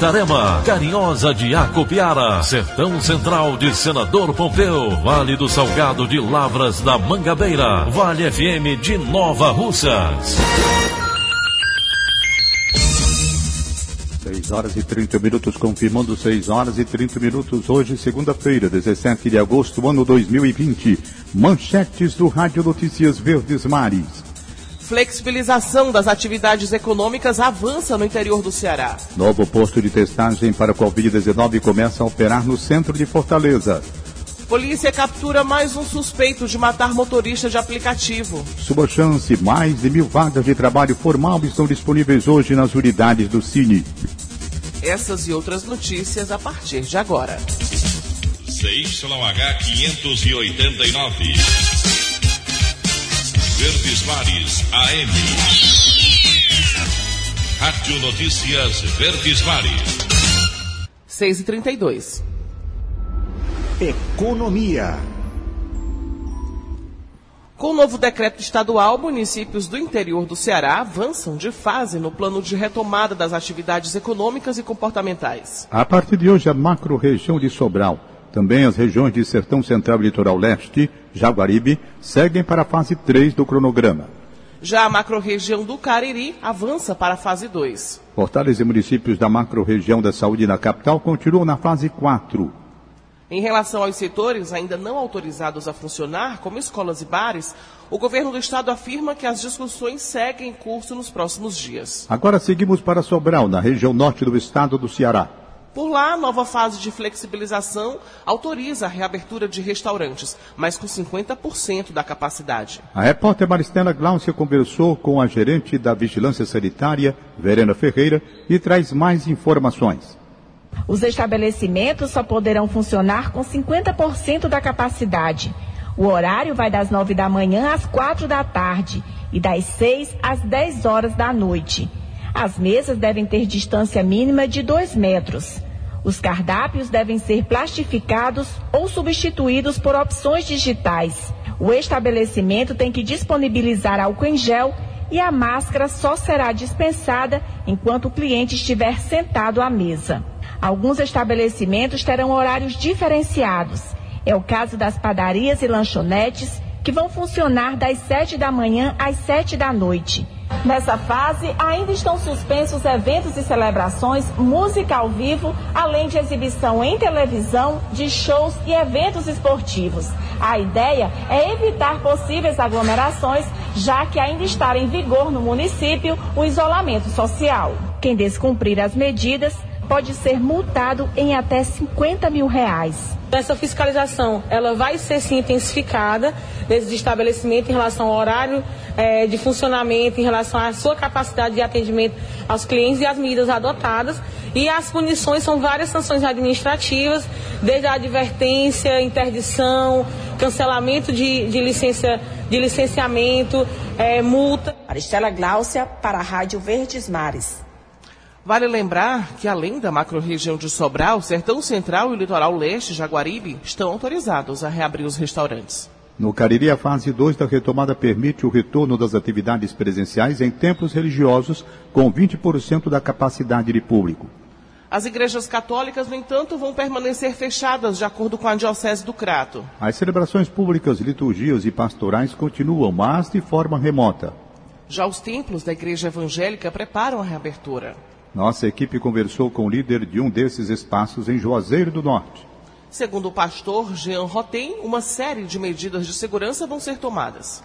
Itarema, Carinhosa de Acopiara, Sertão Central de Senador Pompeu, Vale do Salgado de Lavras da Mangabeira, Vale FM de Nova Russas. 6 horas e 30 minutos, confirmando 6 horas e 30 minutos, hoje, segunda-feira, 17 de agosto, ano 2020. Manchetes do Rádio Notícias Verdes Mares. Flexibilização das atividades econômicas avança no interior do Ceará. Novo posto de testagem para Covid-19 começa a operar no centro de Fortaleza. Polícia captura mais um suspeito de matar motorista de aplicativo. Sua chance, mais de mil vagas de trabalho formal estão disponíveis hoje nas unidades do Cine. Essas e outras notícias a partir de agora. CYH 589. Verdes Mares AM. Rádio Notícias Verdes Mares. 6 e 32 Economia. Com o novo decreto estadual, municípios do interior do Ceará avançam de fase no plano de retomada das atividades econômicas e comportamentais. A partir de hoje, a macro-região de Sobral, também as regiões de Sertão Central e Litoral Leste, Jaguaribe, seguem para a fase 3 do cronograma. Já a macro-região do Cariri avança para a fase 2. Fortaleza e municípios da macro-região da saúde na capital continuam na fase 4. Em relação aos setores ainda não autorizados a funcionar, como escolas e bares, o governo do estado afirma que as discussões seguem em curso nos próximos dias. Agora seguimos para Sobral, na região norte do estado do Ceará. Por lá, a nova fase de flexibilização autoriza a reabertura de restaurantes, mas com 50% da capacidade. A repórter Maristela Glaucia conversou com a gerente da Vigilância Sanitária, Verena Ferreira, e traz mais informações. Os estabelecimentos só poderão funcionar com 50% da capacidade. O horário vai das 9 da manhã às 4 da tarde e das 6 às 10 horas da noite. As mesas devem ter distância mínima de 2 metros. Os cardápios devem ser plastificados ou substituídos por opções digitais. O estabelecimento tem que disponibilizar álcool em gel e a máscara só será dispensada enquanto o cliente estiver sentado à mesa. Alguns estabelecimentos terão horários diferenciados. É o caso das padarias e lanchonetes, que vão funcionar das 7 da manhã às 7 da noite. Nessa fase, ainda estão suspensos eventos e celebrações, música ao vivo, além de exibição em televisão, de shows e eventos esportivos. A ideia é evitar possíveis aglomerações, já que ainda está em vigor no município o isolamento social. Quem descumprir as medidas pode ser multado em até 50 mil reais. Essa fiscalização ela vai ser sim intensificada nesses estabelecimentos em relação ao horário é, de funcionamento, em relação à sua capacidade de atendimento aos clientes e as medidas adotadas. E as punições são várias sanções administrativas, desde a advertência, interdição, cancelamento de, de, licença, de licenciamento, é, multa. Maristela Gláucia para a Rádio Verdes Mares. Vale lembrar que, além da macro-região de Sobral, Sertão Central e o Litoral Leste, Jaguaribe, estão autorizados a reabrir os restaurantes. No Cariri, a fase 2 da retomada permite o retorno das atividades presenciais em templos religiosos, com 20% da capacidade de público. As igrejas católicas, no entanto, vão permanecer fechadas, de acordo com a Diocese do Crato. As celebrações públicas, liturgias e pastorais continuam, mas de forma remota. Já os templos da Igreja Evangélica preparam a reabertura. Nossa equipe conversou com o líder de um desses espaços em Juazeiro do Norte. Segundo o pastor Jean Rotem, uma série de medidas de segurança vão ser tomadas.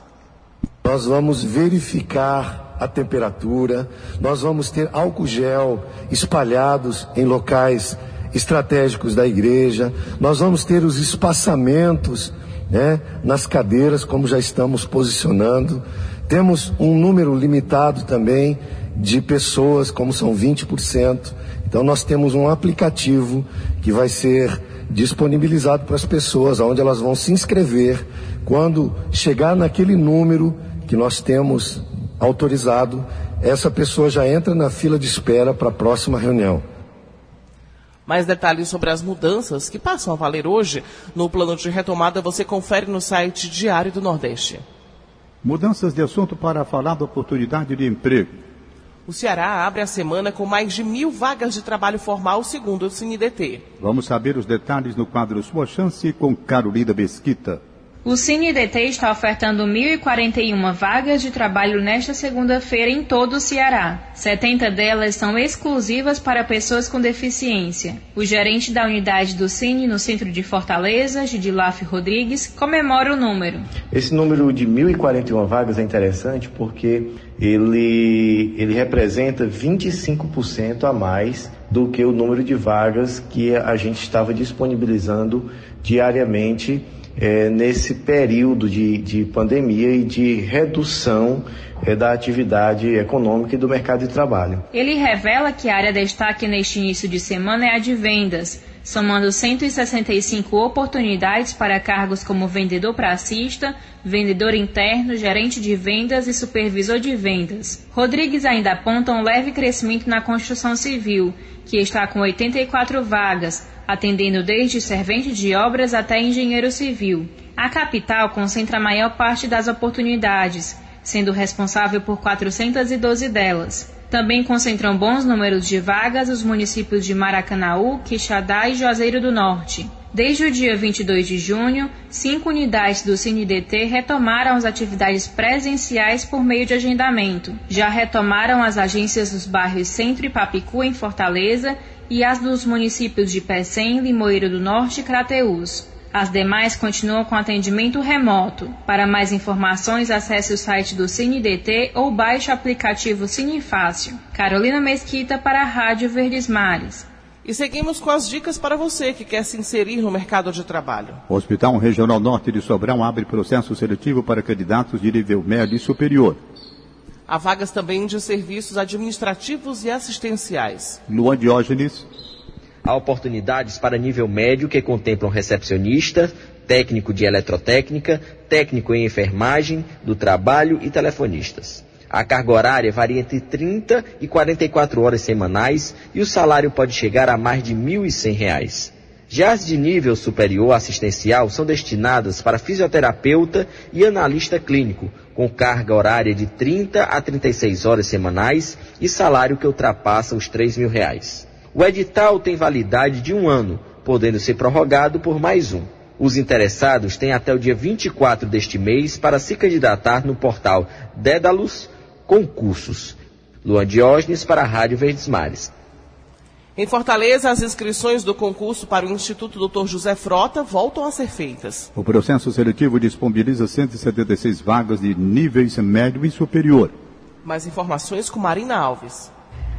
Nós vamos verificar a temperatura, nós vamos ter álcool gel espalhados em locais estratégicos da igreja, nós vamos ter os espaçamentos né, nas cadeiras, como já estamos posicionando. Temos um número limitado também de pessoas, como são 20%. Então nós temos um aplicativo que vai ser disponibilizado para as pessoas, onde elas vão se inscrever. Quando chegar naquele número que nós temos autorizado, essa pessoa já entra na fila de espera para a próxima reunião. Mais detalhes sobre as mudanças que passam a valer hoje no plano de retomada você confere no site Diário do Nordeste. Mudanças de assunto para falar da oportunidade de emprego. O Ceará abre a semana com mais de mil vagas de trabalho formal, segundo o CineDT. Vamos saber os detalhes no quadro Sua Chance com Carolina Mesquita. O CineDT está ofertando 1.041 vagas de trabalho nesta segunda-feira em todo o Ceará. 70 delas são exclusivas para pessoas com deficiência. O gerente da unidade do Cine no centro de Fortaleza, Gidilaf Rodrigues, comemora o número. Esse número de 1.041 vagas é interessante porque ele, ele representa 25% a mais do que o número de vagas que a gente estava disponibilizando diariamente é, nesse período de, de pandemia e de redução é, da atividade econômica e do mercado de trabalho. Ele revela que a área de destaque neste início de semana é a de vendas, somando 165 oportunidades para cargos como vendedor pracista, vendedor interno, gerente de vendas e supervisor de vendas. Rodrigues ainda aponta um leve crescimento na construção civil, que está com 84 vagas, atendendo desde servente de obras até engenheiro civil. A capital concentra a maior parte das oportunidades, sendo responsável por 412 delas. Também concentram bons números de vagas os municípios de Maracanaú, Quixadá e Juazeiro do Norte. Desde o dia 22 de junho, cinco unidades do CineDT retomaram as atividades presenciais por meio de agendamento. Já retomaram as agências dos bairros Centro e Papicu, em Fortaleza, e as dos municípios de Pecém, Limoeiro do Norte e Crateús. As demais continuam com atendimento remoto. Para mais informações, acesse o site do CineDT ou baixe o aplicativo Cine Fácil. Carolina Mesquita para a Rádio Verdes Mares. E seguimos com as dicas para você que quer se inserir no mercado de trabalho. O Hospital Regional Norte de Sobrão abre processo seletivo para candidatos de nível médio e superior. Há vagas também de serviços administrativos e assistenciais. Luan Diógenes. Há oportunidades para nível médio que contemplam recepcionista, técnico de eletrotécnica, técnico em enfermagem do trabalho e telefonistas. A carga horária varia entre 30 e 44 horas semanais e o salário pode chegar a mais de R$ 1.100. Já as de nível superior assistencial são destinadas para fisioterapeuta e analista clínico, com carga horária de 30 a 36 horas semanais e salário que ultrapassa os 3 mil reais. O edital tem validade de um ano, podendo ser prorrogado por mais um. Os interessados têm até o dia 24 deste mês para se candidatar no portal Dédalus Concursos. Luan Diógenes para a Rádio Verdes Mares. Em Fortaleza, as inscrições do concurso para o Instituto Dr. José Frota voltam a ser feitas. O processo seletivo disponibiliza 176 vagas de níveis médio e superior. Mais informações com Marina Alves.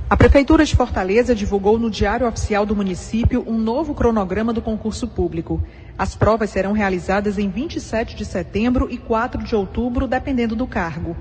A Prefeitura de Fortaleza divulgou no Diário Oficial do município um novo cronograma do concurso público. As provas serão realizadas em 27 de setembro e 4 de outubro, dependendo do cargo.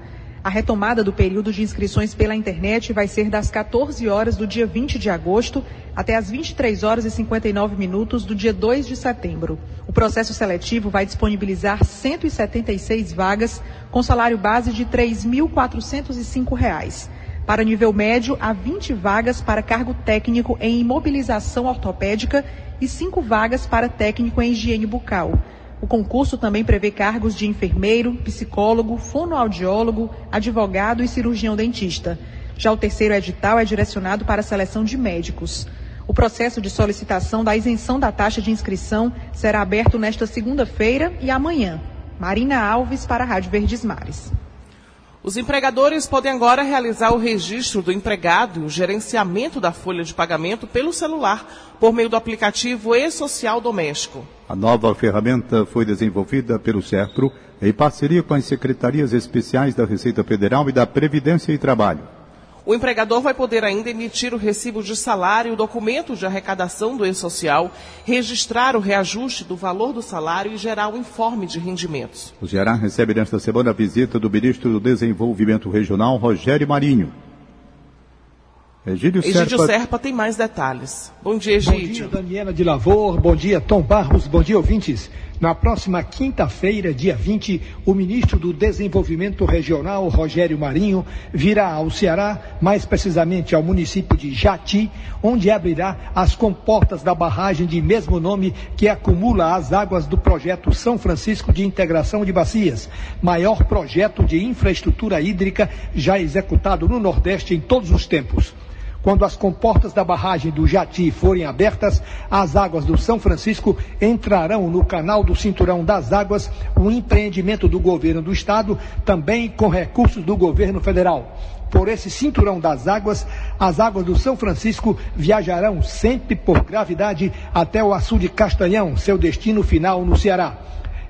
A retomada do período de inscrições pela internet vai ser das 14 horas do dia 20 de agosto até as 23 horas e 59 minutos do dia 2 de setembro. O processo seletivo vai disponibilizar 176 vagas com salário base de R$ 3.405. Para nível médio, há 20 vagas para cargo técnico em imobilização ortopédica e 5 vagas para técnico em higiene bucal. O concurso também prevê cargos de enfermeiro, psicólogo, fonoaudiólogo, advogado e cirurgião dentista. Já o terceiro edital é direcionado para a seleção de médicos. O processo de solicitação da isenção da taxa de inscrição será aberto nesta segunda-feira e amanhã. Marina Alves para a Rádio Verdes Mares. Os empregadores podem agora realizar o registro do empregado e o gerenciamento da folha de pagamento pelo celular, por meio do aplicativo e-social doméstico. A nova ferramenta foi desenvolvida pelo SERPRO em parceria com as secretarias especiais da Receita Federal e da Previdência e Trabalho. O empregador vai poder ainda emitir o recibo de salário, o documento de arrecadação do E-Social, registrar o reajuste do valor do salário e gerar o informe de rendimentos. O Ceará recebe nesta semana a visita do ministro do Desenvolvimento Regional, Rogério Marinho. Egídio, Egídio Serpa... Serpa... tem mais detalhes. Bom dia, Egídio. Bom dia, Daniela de Lavor. Bom dia, Tom Barros. Bom dia, ouvintes. Na próxima quinta-feira, dia 20, o ministro do Desenvolvimento Regional, Rogério Marinho, virá ao Ceará, mais precisamente ao município de Jati, onde abrirá as comportas da barragem de mesmo nome que acumula as águas do projeto São Francisco de Integração de Bacias, maior projeto de infraestrutura hídrica já executado no Nordeste em todos os tempos. Quando as comportas da barragem do Jati forem abertas, as águas do São Francisco entrarão no canal do Cinturão das Águas, um empreendimento do governo do estado, também com recursos do governo federal por esse cinturão das águas, as águas do São Francisco viajarão sempre por gravidade até o açude Castanhão, seu destino final no Ceará.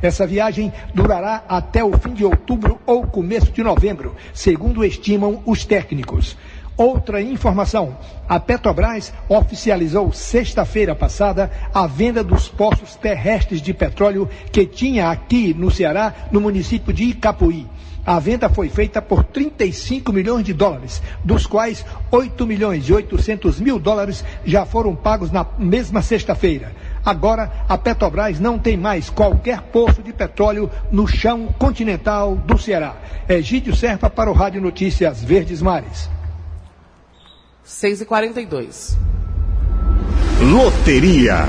Essa viagem durará até o fim de outubro ou começo de novembro, segundo estimam os técnicos. Outra informação: a Petrobras oficializou sexta-feira passada a venda dos poços terrestres de petróleo que tinha aqui no Ceará, no município de Icapuí. A venda foi feita por 35 milhões de dólares, dos quais 8 milhões e 800 mil dólares já foram pagos na mesma sexta-feira. Agora, a Petrobras não tem mais qualquer poço de petróleo no chão continental do Ceará. Egídio Serpa para o Rádio Notícias Verdes Mares. 6 e 42 Loteria.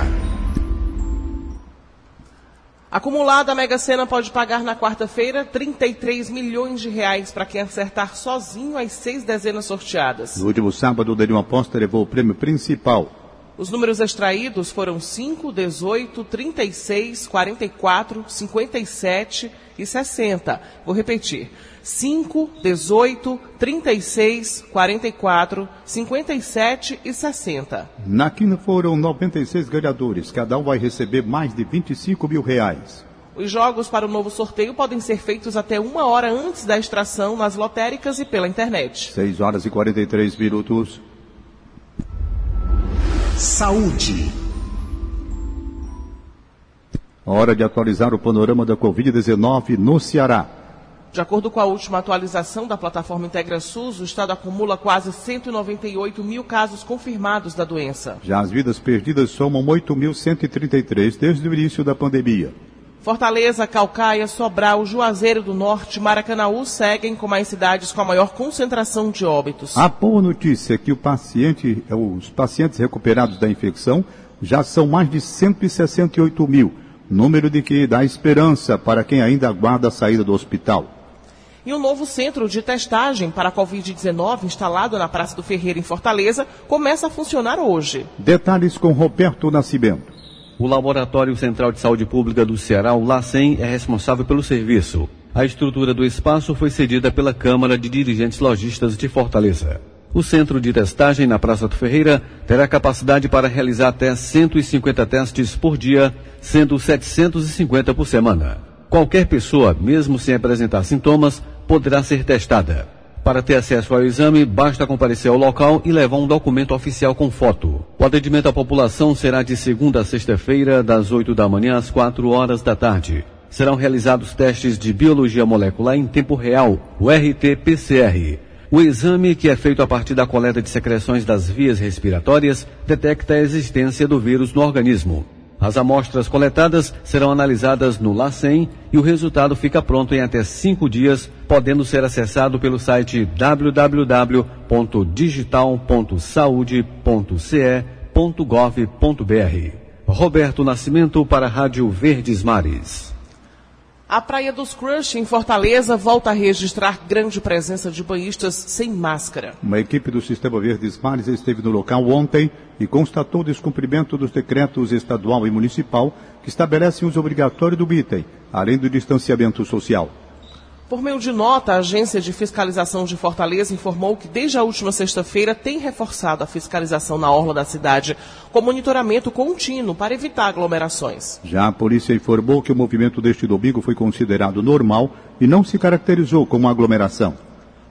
Acumulada, a Mega Sena pode pagar na quarta-feira 33 milhões de reais para quem acertar sozinho as seis dezenas sorteadas. No último sábado, o Denil Aposta levou o prêmio principal. Os números extraídos foram 5, 18, 36, 44, 57 e 60. Vou repetir. 5, 18, 36, 44, 57 e 60. Na quina foram 96 ganhadores. Cada um vai receber mais de 25 mil reais. Os jogos para o novo sorteio podem ser feitos até uma hora antes da extração nas lotéricas e pela internet. 6 horas e 43 minutos. Saúde. Hora de atualizar o panorama da Covid-19 no Ceará. De acordo com a última atualização da plataforma Integra SUS, o estado acumula quase 198 mil casos confirmados da doença. Já as vidas perdidas somam 8.133 desde o início da pandemia. Fortaleza, Calcaia, Sobral, Juazeiro do Norte, Maracanaú seguem como as cidades com a maior concentração de óbitos. A boa notícia é que paciente, os pacientes recuperados da infecção já são mais de 168 mil, número de que dá esperança para quem ainda aguarda a saída do hospital. E o um novo centro de testagem para a Covid-19, instalado na Praça do Ferreira, em Fortaleza, começa a funcionar hoje. Detalhes com Roberto Nascimento. O Laboratório Central de Saúde Pública do Ceará, o LACEN, é responsável pelo serviço. A estrutura do espaço foi cedida pela Câmara de Dirigentes Logistas de Fortaleza. O centro de testagem na Praça do Ferreira terá capacidade para realizar até 150 testes por dia, sendo 750 por semana. Qualquer pessoa, mesmo sem apresentar sintomas, poderá ser testada. Para ter acesso ao exame, basta comparecer ao local e levar um documento oficial com foto. O atendimento à população será de segunda a sexta-feira, das 8 da manhã às 4 horas da tarde. Serão realizados testes de biologia molecular em tempo real, o RT-PCR. O exame, que é feito a partir da coleta de secreções das vias respiratórias, detecta a existência do vírus no organismo. As amostras coletadas serão analisadas no LACEN e o resultado fica pronto em até cinco dias, podendo ser acessado pelo site www.digital.saude.ce.gov.br. Roberto Nascimento para a Rádio Verdes Mares. A Praia dos Crush, em Fortaleza, volta a registrar grande presença de banhistas sem máscara. Uma equipe do Sistema Verdes Mares esteve no local ontem e constatou o descumprimento dos decretos estadual e municipal que estabelecem o uso obrigatório do item, além do distanciamento social. Por meio de nota, a Agência de Fiscalização de Fortaleza informou que desde a última sexta-feira tem reforçado a fiscalização na orla da cidade com monitoramento contínuo para evitar aglomerações. Já a polícia informou que o movimento deste domingo foi considerado normal e não se caracterizou como aglomeração.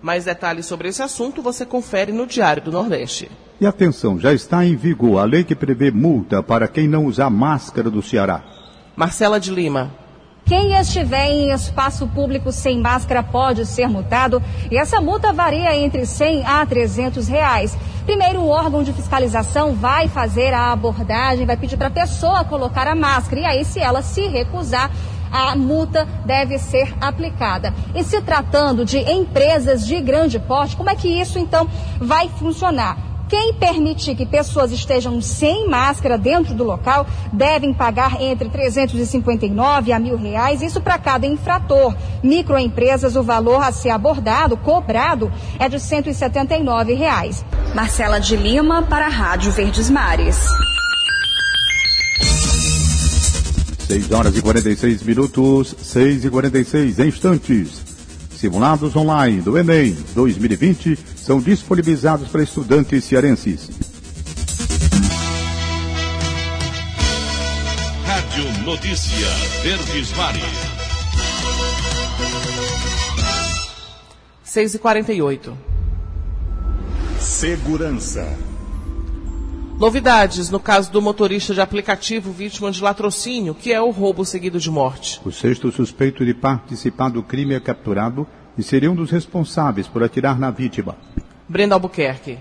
Mais detalhes sobre esse assunto você confere no Diário do Nordeste. E atenção, já está em vigor a lei que prevê multa para quem não usar máscara do Ceará. Marcela de Lima. Quem estiver em espaço público sem máscara pode ser multado e essa multa varia entre 100 a 300 reais. Primeiro, o órgão de fiscalização vai fazer a abordagem, vai pedir para a pessoa colocar a máscara e aí, se ela se recusar, a multa deve ser aplicada. E se tratando de empresas de grande porte, como é que isso então vai funcionar? Quem permitir que pessoas estejam sem máscara dentro do local devem pagar entre 359 a mil reais, isso para cada infrator. Microempresas, o valor a ser abordado, cobrado, é de 179 reais. Marcela de Lima para a Rádio Verdes Mares. 6 horas e 46 minutos, 6 e 46 instantes. Simulados online do Enem 2020 são disponibilizados para estudantes cearenses. Rádio Notícia Verdes Mares. 6 e 48 Segurança. Novidades no caso do motorista de aplicativo vítima de latrocínio, que é o roubo seguido de morte. O sexto suspeito de participar do crime é capturado e seria um dos responsáveis por atirar na vítima. Brenda Albuquerque.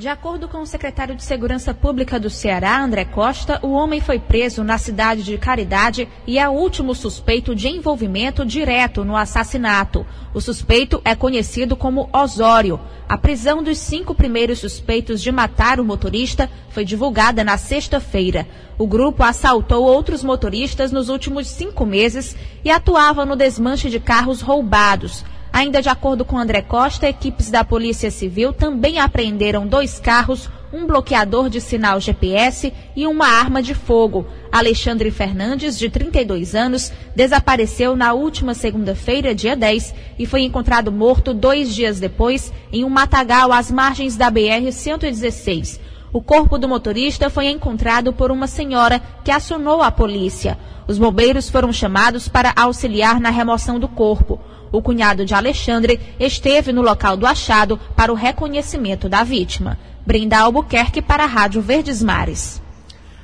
De acordo com o secretário de Segurança Pública do Ceará, André Costa, o homem foi preso na cidade de Caridade e é o último suspeito de envolvimento direto no assassinato. O suspeito é conhecido como Osório. A prisão dos cinco primeiros suspeitos de matar o motorista foi divulgada na sexta-feira. O grupo assaltou outros motoristas nos últimos cinco meses e atuava no desmanche de carros roubados. Ainda de acordo com André Costa, equipes da Polícia Civil também apreenderam dois carros, um bloqueador de sinal GPS e uma arma de fogo. Alexandre Fernandes, de 32 anos, desapareceu na última segunda-feira, dia 10, e foi encontrado morto dois dias depois em um matagal às margens da BR-116. O corpo do motorista foi encontrado por uma senhora que acionou a polícia. Os bombeiros foram chamados para auxiliar na remoção do corpo. O cunhado de Alexandre esteve no local do achado para o reconhecimento da vítima. Brenda Albuquerque para a Rádio Verdes Mares.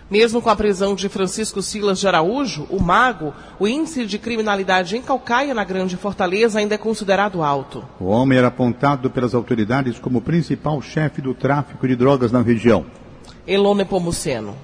Mesmo com a prisão de Francisco Silas de Araújo, o mago, o índice de criminalidade em Calcaia, na Grande Fortaleza, ainda é considerado alto. O homem era apontado pelas autoridades como principal chefe do tráfico de drogas na região. Elone Pomuceno.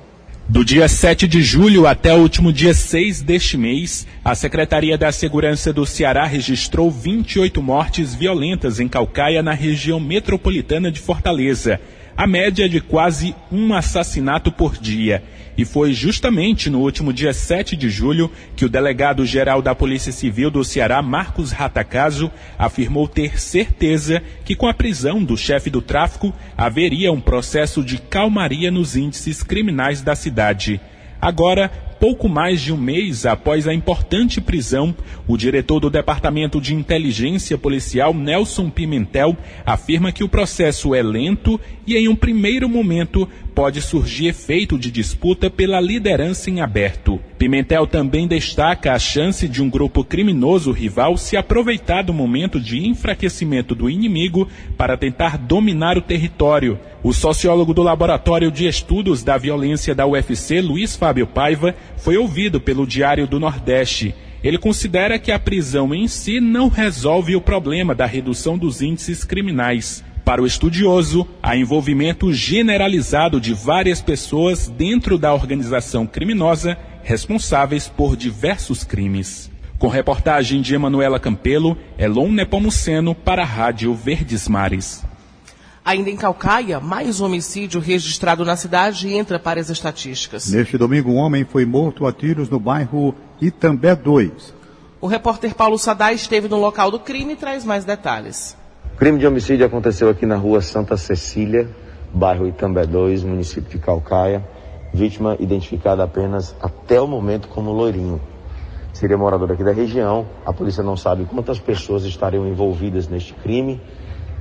Do dia 7 de julho até o último dia 6 deste mês, a Secretaria da Segurança do Ceará registrou 28 mortes violentas em Calcaia, na região metropolitana de Fortaleza. A média é de quase um assassinato por dia. E foi justamente no último dia 7 de julho que o delegado-geral da Polícia Civil do Ceará, Marcos Ratacaso, afirmou ter certeza que com a prisão do chefe do tráfico haveria um processo de calmaria nos índices criminais da cidade. Agora, pouco mais de um mês após a importante prisão, o diretor do Departamento de Inteligência Policial, Nelson Pimentel, afirma que o processo é lento e, em um primeiro momento, pode surgir efeito de disputa pela liderança em aberto. Pimentel também destaca a chance de um grupo criminoso rival se aproveitar do momento de enfraquecimento do inimigo para tentar dominar o território. O sociólogo do Laboratório de Estudos da Violência da UFC, Luiz Fábio Paiva, foi ouvido pelo Diário do Nordeste. Ele considera que a prisão em si não resolve o problema da redução dos índices criminais. Para o estudioso, há envolvimento generalizado de várias pessoas dentro da organização criminosa responsáveis por diversos crimes. Com reportagem de Emanuela Campelo, Elon Nepomuceno para a Rádio Verdes Mares. Ainda em Calcaia, mais um homicídio registrado na cidade entra para as estatísticas. Neste domingo, um homem foi morto a tiros no bairro Itambé 2. O repórter Paulo Sadá esteve no local do crime e traz mais detalhes. O crime de homicídio aconteceu aqui na rua Santa Cecília, bairro Itambé 2, município de Calcaia. Vítima identificada apenas até o momento como Loirinho. Seria morador aqui da região. A polícia não sabe quantas pessoas estariam envolvidas neste crime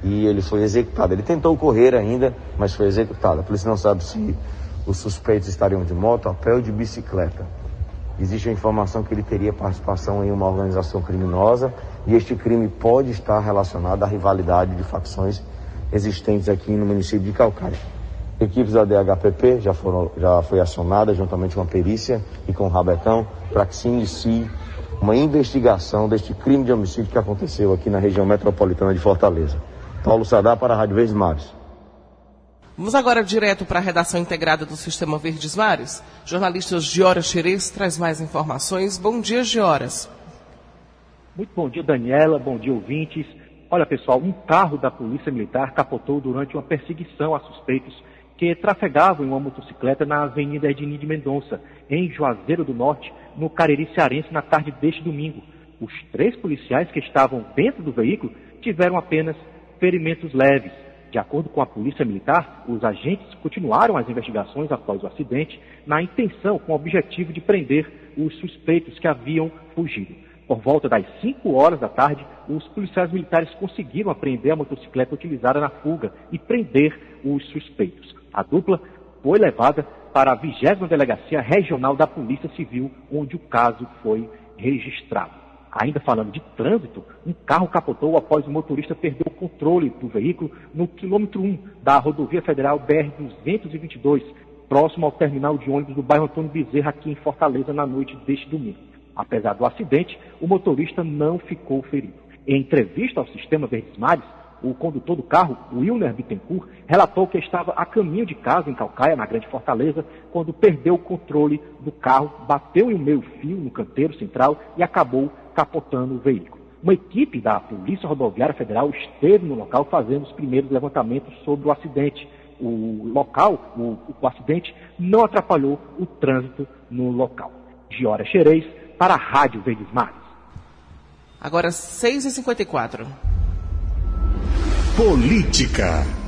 e ele foi executado. Ele tentou correr ainda, mas foi executado. A polícia não sabe se os suspeitos estariam de moto, a pé ou de bicicleta. Existe a informação que ele teria participação em uma organização criminosa e este crime pode estar relacionado à rivalidade de facções existentes aqui no município de Calcaia. Equipes da DHPP já, foram, já foi acionada juntamente com a perícia e com o Rabetão para que se inicie uma investigação deste crime de homicídio que aconteceu aqui na região metropolitana de Fortaleza. Paulo Sadar para a Rádio Verdes Mares. Vamos agora direto para a redação integrada do Sistema Verdes Mares. Jornalista Giora Xerez traz mais informações. Bom dia, Gioras. Muito bom dia, Daniela. Bom dia, ouvintes. Olha, pessoal, um carro da Polícia Militar capotou durante uma perseguição a suspeitos que trafegavam em uma motocicleta na Avenida Ednir de Mendonça, em Juazeiro do Norte, no Cariri Cearense, na tarde deste domingo. Os três policiais que estavam dentro do veículo tiveram apenas ferimentos leves. De acordo com a Polícia Militar, os agentes continuaram as investigações após o acidente, na intenção, com o objetivo de prender os suspeitos que haviam fugido. Por volta das 5 horas da tarde, os policiais militares conseguiram apreender a motocicleta utilizada na fuga e prender os suspeitos. A dupla foi levada para a 20 Delegacia Regional da Polícia Civil, onde o caso foi registrado. Ainda falando de trânsito, um carro capotou após o motorista perder o controle do veículo no quilômetro 1 da rodovia federal BR-222, próximo ao terminal de ônibus do bairro Antônio Bezerra, aqui em Fortaleza, na noite deste domingo. Apesar do acidente, o motorista não ficou ferido. Em entrevista ao sistema Verdes Mares, o condutor do carro, Wilner Bittencourt, relatou que estava a caminho de casa em Calcaia, na Grande Fortaleza, quando perdeu o controle do carro, bateu em um meio-fio no canteiro central e acabou capotando o veículo. Uma equipe da Polícia Rodoviária Federal esteve no local fazendo os primeiros levantamentos sobre o acidente. O local, o, o acidente, não atrapalhou o trânsito no local. Giora Xerez, para a Rádio Verdes Mares. Agora 6h54. Política.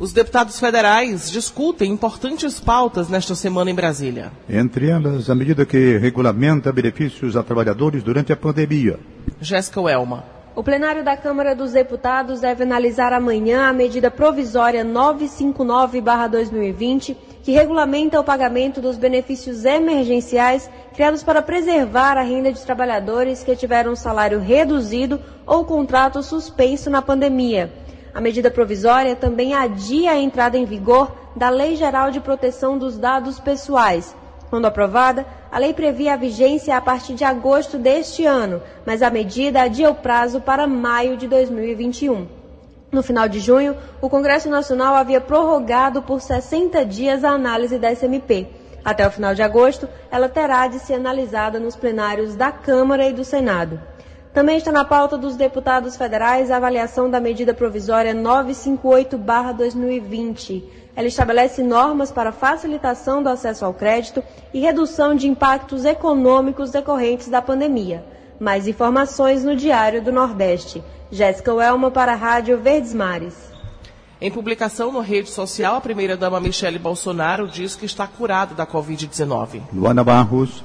Os deputados federais discutem importantes pautas nesta semana em Brasília. Entre elas, a medida que regulamenta benefícios a trabalhadores durante a pandemia. Jéssica Welma. O plenário da Câmara dos Deputados deve analisar amanhã a medida provisória 959-2020, que regulamenta o pagamento dos benefícios emergenciais criados para preservar a renda de trabalhadores que tiveram salário reduzido ou contrato suspenso na pandemia. A medida provisória também adia a entrada em vigor da Lei Geral de Proteção dos Dados Pessoais. Quando aprovada, a lei previa a vigência a partir de agosto deste ano, mas a medida adia o prazo para maio de 2021. No final de junho, o Congresso Nacional havia prorrogado por 60 dias a análise da SMP. Até o final de agosto, ela terá de ser analisada nos plenários da Câmara e do Senado. Também está na pauta dos deputados federais a avaliação da medida provisória 958-2020. Ela estabelece normas para facilitação do acesso ao crédito e redução de impactos econômicos decorrentes da pandemia. Mais informações no Diário do Nordeste. Jéssica Welma para a Rádio Verdes Mares. Em publicação na rede social, a primeira-dama Michele Bolsonaro diz que está curada da Covid-19. Luana Barros.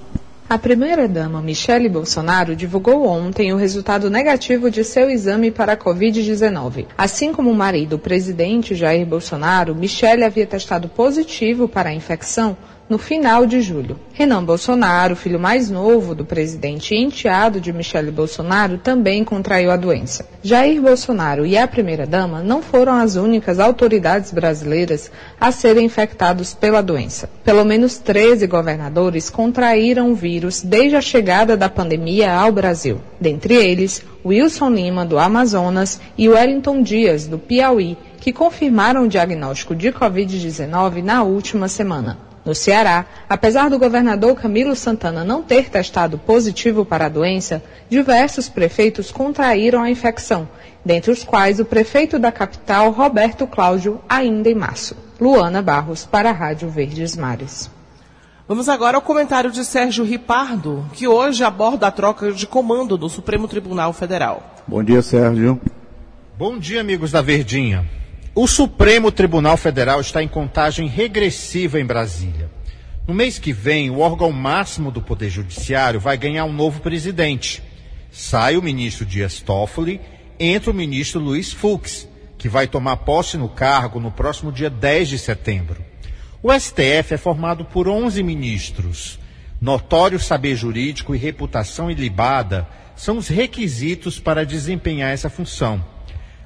A primeira-dama Michele Bolsonaro divulgou ontem o resultado negativo de seu exame para a Covid-19. Assim como o marido, o presidente Jair Bolsonaro, Michele havia testado positivo para a infecção no final de julho. Renan Bolsonaro, filho mais novo do presidente e enteado de Michele Bolsonaro, também contraiu a doença. Jair Bolsonaro e a primeira-dama não foram as únicas autoridades brasileiras a serem infectados pela doença. Pelo menos 13 governadores contraíram o vírus desde a chegada da pandemia ao Brasil. Dentre eles, Wilson Lima, do Amazonas, e Wellington Dias, do Piauí, que confirmaram o diagnóstico de Covid-19 na última semana. No Ceará, apesar do governador Camilo Santana não ter testado positivo para a doença, diversos prefeitos contraíram a infecção, dentre os quais o prefeito da capital, Roberto Cláudio, ainda em março. Luana Barros, para a Rádio Verdes Mares. Vamos agora ao comentário de Sérgio Ripardo, que hoje aborda a troca de comando do Supremo Tribunal Federal. Bom dia, Sérgio. Bom dia, amigos da Verdinha. O Supremo Tribunal Federal está em contagem regressiva em Brasília. No mês que vem, o órgão máximo do Poder Judiciário vai ganhar um novo presidente. Sai o ministro Dias Toffoli, entra o ministro Luiz Fux, que vai tomar posse no cargo no próximo dia 10 de setembro. O STF é formado por 11 ministros. Notório saber jurídico e reputação ilibada são os requisitos para desempenhar essa função.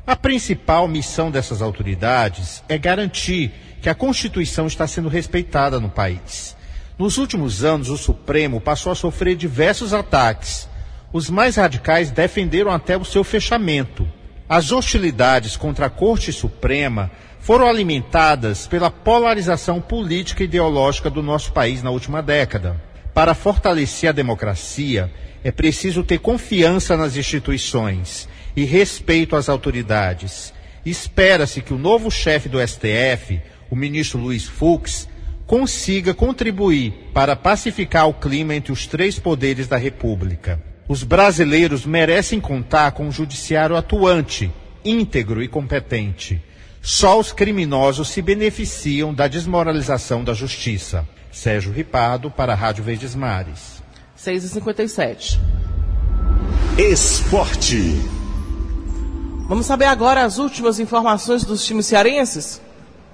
A principal missão dessas autoridades é garantir que a Constituição está sendo respeitada no país. Nos últimos anos, o Supremo passou a sofrer diversos ataques. Os mais radicais defenderam até o seu fechamento. As hostilidades contra a Corte Suprema foram alimentadas pela polarização política e ideológica do nosso país na última década. Para fortalecer a democracia, é preciso ter confiança nas instituições e respeito às autoridades. Espera-se que o novo chefe do STF, o ministro Luiz Fux, consiga contribuir para pacificar o clima entre os três poderes da República. Os brasileiros merecem contar com um judiciário atuante, íntegro e competente. Só os criminosos se beneficiam da desmoralização da justiça. Sérgio Ripado, para a Rádio Verdes Mares. 6h57. Esporte. Vamos saber agora as últimas informações dos times cearenses?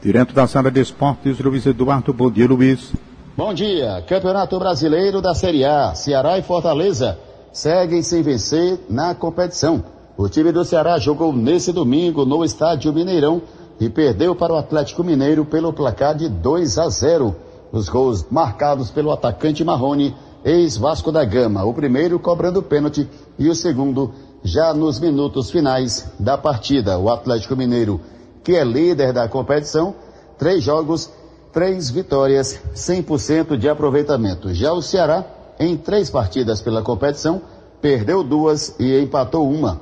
Direto da sala de esportes, Luiz Eduardo. Bom dia, Luiz. Bom dia. Campeonato Brasileiro da Série A. Ceará e Fortaleza seguem sem vencer na competição. O time do Ceará jogou nesse domingo no estádio Mineirão e perdeu para o Atlético Mineiro pelo placar de 2 a 0. Os gols marcados pelo atacante Marrone, ex-Vasco da Gama. O primeiro cobrando pênalti e o segundo já nos minutos finais da partida. O Atlético Mineiro, que é líder da competição, três jogos, três vitórias, 100% de aproveitamento. Já o Ceará, em três partidas pela competição, perdeu duas e empatou uma.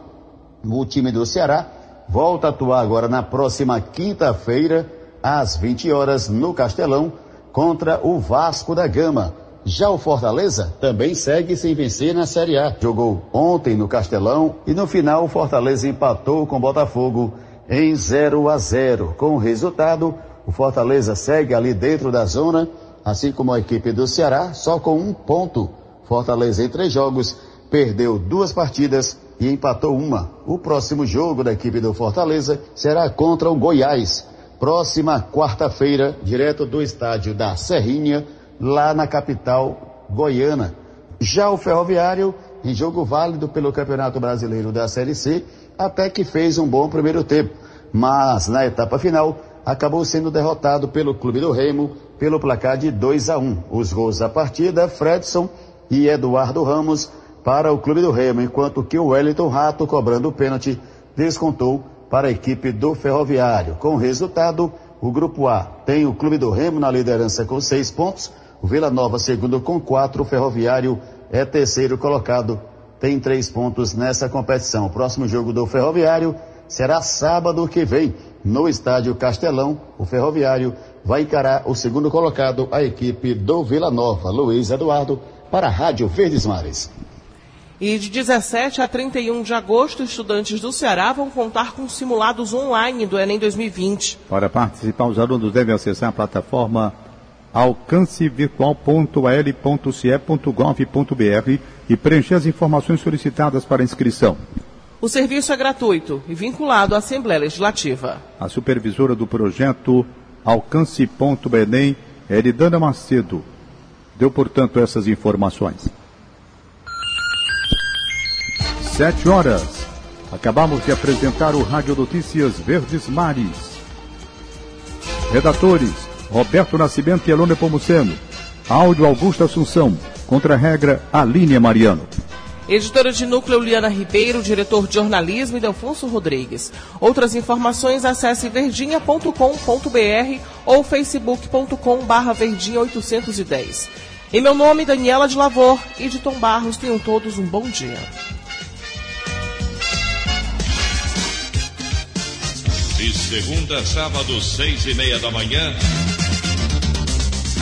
O time do Ceará volta a atuar agora na próxima quinta-feira, às 20 horas, no Castelão, contra o Vasco da Gama. Já o Fortaleza também segue sem vencer na Série A. Jogou ontem no Castelão e no final o Fortaleza empatou com o Botafogo em 0 a 0. Com o resultado, o Fortaleza segue ali dentro da zona, assim como a equipe do Ceará, só com um ponto. Fortaleza em três jogos perdeu duas partidas e empatou uma. O próximo jogo da equipe do Fortaleza será contra o Goiás, próxima quarta-feira, direto do estádio da Serrinha, lá na capital goiana. Já o Ferroviário, em jogo válido pelo Campeonato Brasileiro da Série C, até que fez um bom primeiro tempo, mas na etapa final acabou sendo derrotado pelo Clube do Remo pelo placar de 2 a 1. Os gols da partida, Fredson e Eduardo Ramos para o Clube do Remo, enquanto que o Wellington Rato, cobrando o pênalti, descontou para a equipe do Ferroviário. Com o resultado, o Grupo A tem o Clube do Remo na liderança com seis pontos, o Vila Nova segundo com quatro, o Ferroviário é terceiro colocado, tem três pontos nessa competição. O próximo jogo do Ferroviário será sábado que vem, no Estádio Castelão. O Ferroviário vai encarar o segundo colocado, a equipe do Vila Nova. Luiz Eduardo, para a Rádio Verdes Mares. E de 17 a 31 de agosto, estudantes do Ceará vão contar com simulados online do Enem 2020. Para participar, os alunos devem acessar a plataforma alcancevirtual.al.ce.gov.br e preencher as informações solicitadas para inscrição. O serviço é gratuito e vinculado à Assembleia Legislativa. A supervisora do projeto Alcance.enem, Eridana Macedo, deu, portanto, essas informações. Sete horas. Acabamos de apresentar o Rádio Notícias Verdes Mares. Redatores: Roberto Nascimento e Elone Pomuceno. Áudio Augusto Assunção. Contra-regra Aline Mariano. Editora de núcleo Liana Ribeiro, diretor de jornalismo Delfonso Rodrigues. Outras informações acesse verdinha.com.br ou facebook.com barra verdinha 810. Em meu nome, Daniela de Lavor e de Tom Barros, tenham todos um bom dia. De segunda a sábado, seis e meia da manhã,